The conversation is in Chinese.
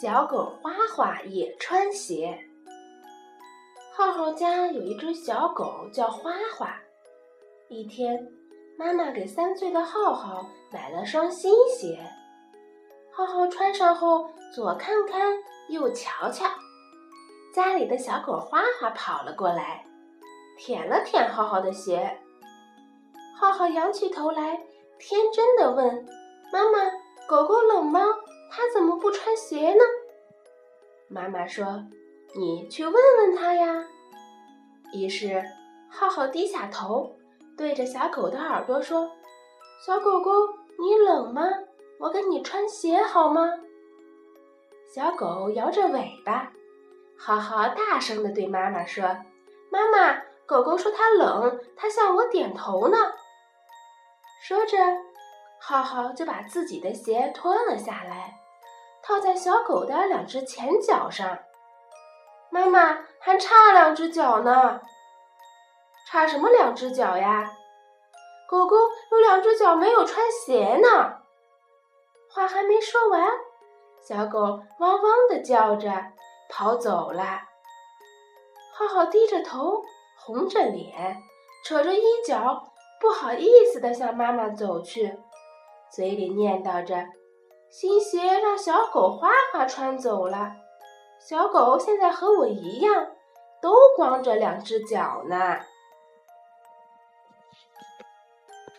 小狗花花也穿鞋。浩浩家有一只小狗叫花花。一天，妈妈给三岁的浩浩买了双新鞋。浩浩穿上后，左看看，右瞧瞧。家里的小狗花花跑了过来，舔了舔浩浩的鞋。浩浩仰起头来，天真的问：“妈妈，狗狗冷吗？它怎么不穿鞋呢？”妈妈说：“你去问问它呀。”于是，浩浩低下头，对着小狗的耳朵说：“小狗狗，你冷吗？我给你穿鞋好吗？”小狗摇着尾巴。浩浩大声地对妈妈说：“妈妈，狗狗说它冷，它向我点头呢。”说着，浩浩就把自己的鞋脱了下来，套在小狗的两只前脚上。妈妈还差两只脚呢，差什么两只脚呀？狗狗有两只脚没有穿鞋呢。话还没说完，小狗汪汪的叫着。跑走了，浩浩低着头，红着脸，扯着衣角，不好意思地向妈妈走去，嘴里念叨着：“新鞋让小狗花花穿走了，小狗现在和我一样，都光着两只脚呢。”